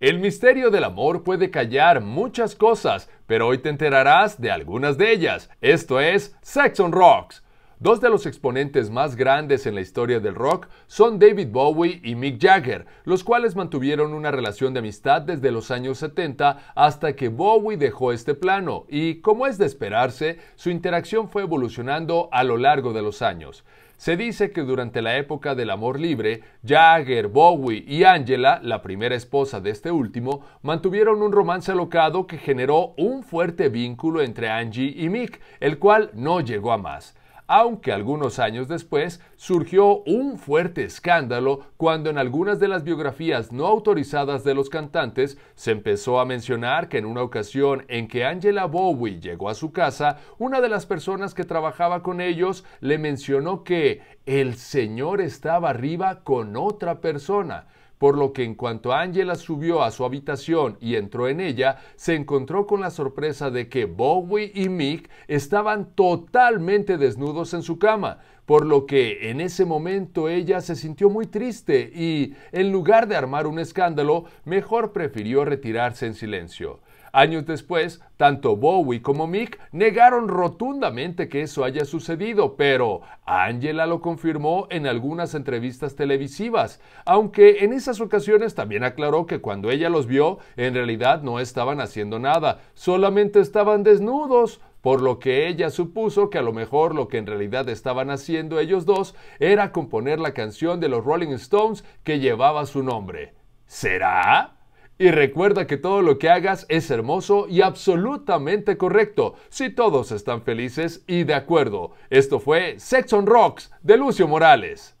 El misterio del amor puede callar muchas cosas, pero hoy te enterarás de algunas de ellas. Esto es Sex on Rocks. Dos de los exponentes más grandes en la historia del rock son David Bowie y Mick Jagger, los cuales mantuvieron una relación de amistad desde los años 70 hasta que Bowie dejó este plano y, como es de esperarse, su interacción fue evolucionando a lo largo de los años. Se dice que durante la época del amor libre, Jagger, Bowie y Angela, la primera esposa de este último, mantuvieron un romance alocado que generó un fuerte vínculo entre Angie y Mick, el cual no llegó a más aunque algunos años después surgió un fuerte escándalo cuando en algunas de las biografías no autorizadas de los cantantes se empezó a mencionar que en una ocasión en que Angela Bowie llegó a su casa, una de las personas que trabajaba con ellos le mencionó que el señor estaba arriba con otra persona por lo que en cuanto Angela subió a su habitación y entró en ella, se encontró con la sorpresa de que Bowie y Mick estaban totalmente desnudos en su cama, por lo que en ese momento ella se sintió muy triste y, en lugar de armar un escándalo, mejor prefirió retirarse en silencio. Años después, tanto Bowie como Mick negaron rotundamente que eso haya sucedido, pero Angela lo confirmó en algunas entrevistas televisivas, aunque en esas ocasiones también aclaró que cuando ella los vio, en realidad no estaban haciendo nada, solamente estaban desnudos, por lo que ella supuso que a lo mejor lo que en realidad estaban haciendo ellos dos era componer la canción de los Rolling Stones que llevaba su nombre. ¿Será? Y recuerda que todo lo que hagas es hermoso y absolutamente correcto, si todos están felices y de acuerdo. Esto fue Sex on Rocks de Lucio Morales.